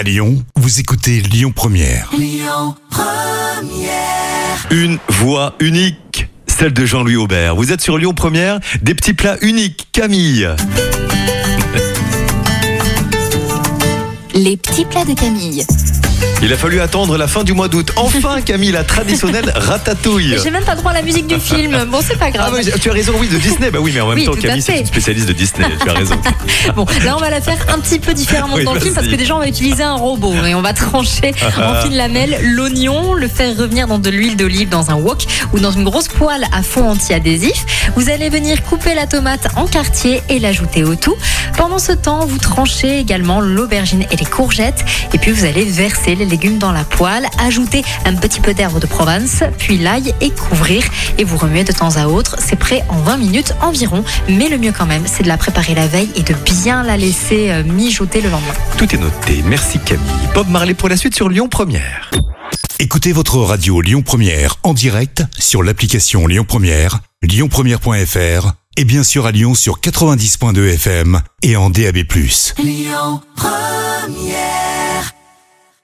À Lyon, vous écoutez Lyon Première. Une voix unique, celle de Jean-Louis Aubert. Vous êtes sur Lyon Première, des petits plats uniques. Camille. Les petits plats de Camille. Il a fallu attendre la fin du mois d'août. Enfin, Camille, la traditionnelle ratatouille. J'ai même pas droit à la musique du film. Bon, c'est pas Ah grave. oui, tu as raison, oui, de Disney. Bah oui, mais en même Oui, temps, Camille, c'est une spécialiste de Disney. Tu as raison. Bon, là, on va la faire un petit peu différemment Oui, dans le film parce que déjà, on va utiliser un robot et on va trancher en fines lamelles l'oignon, le faire revenir dans de l'huile d'olive dans un wok ou dans une grosse poêle à fond anti-adhésif. Vous allez venir couper la tomate en quartier et l'ajouter au tout. Pendant ce temps, vous tranchez également l'aubergine et les courgettes et puis vous allez verser les légumes dans la poêle, ajouter un petit peu d'herbe de Provence, puis l'ail et couvrir et vous remuez de temps à autre. C'est prêt en 20 minutes environ, mais le mieux quand même, c'est de la préparer la veille et de bien la laisser euh, mijoter le lendemain. Tout est noté. Merci, Camille. Bob Marley pour la suite sur Lyon Première. Écoutez votre radio Lyon Première en direct sur l'application Lyon Première, lyonpremière.fr et bien sûr à Lyon sur 90.2 FM et en DAB+.